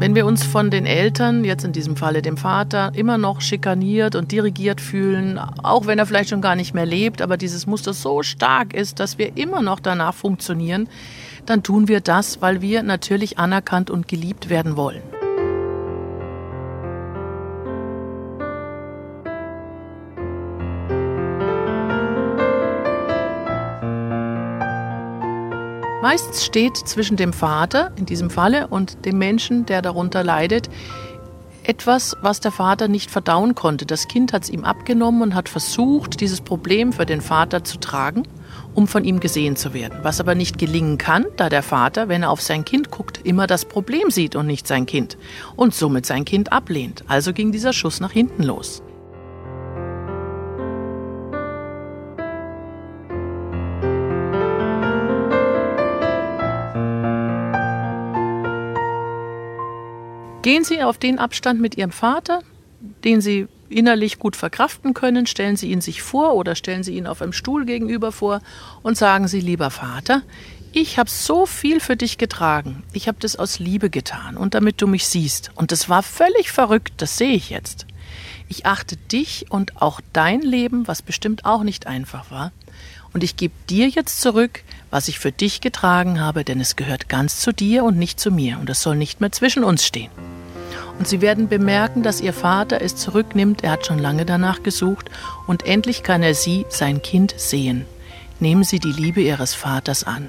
Wenn wir uns von den Eltern, jetzt in diesem Falle dem Vater, immer noch schikaniert und dirigiert fühlen, auch wenn er vielleicht schon gar nicht mehr lebt, aber dieses Muster so stark ist, dass wir immer noch danach funktionieren, dann tun wir das, weil wir natürlich anerkannt und geliebt werden wollen. Meistens steht zwischen dem Vater in diesem Falle und dem Menschen, der darunter leidet, etwas, was der Vater nicht verdauen konnte. Das Kind hat es ihm abgenommen und hat versucht, dieses Problem für den Vater zu tragen, um von ihm gesehen zu werden. Was aber nicht gelingen kann, da der Vater, wenn er auf sein Kind guckt, immer das Problem sieht und nicht sein Kind und somit sein Kind ablehnt. Also ging dieser Schuss nach hinten los. Gehen Sie auf den Abstand mit Ihrem Vater, den Sie innerlich gut verkraften können, stellen Sie ihn sich vor oder stellen Sie ihn auf einem Stuhl gegenüber vor und sagen Sie, lieber Vater, ich habe so viel für dich getragen. Ich habe das aus Liebe getan und damit du mich siehst. Und das war völlig verrückt, das sehe ich jetzt. Ich achte dich und auch dein Leben, was bestimmt auch nicht einfach war. Und ich gebe dir jetzt zurück, was ich für dich getragen habe, denn es gehört ganz zu dir und nicht zu mir. Und es soll nicht mehr zwischen uns stehen. Und sie werden bemerken, dass ihr Vater es zurücknimmt, er hat schon lange danach gesucht, und endlich kann er sie, sein Kind, sehen. Nehmen Sie die Liebe Ihres Vaters an.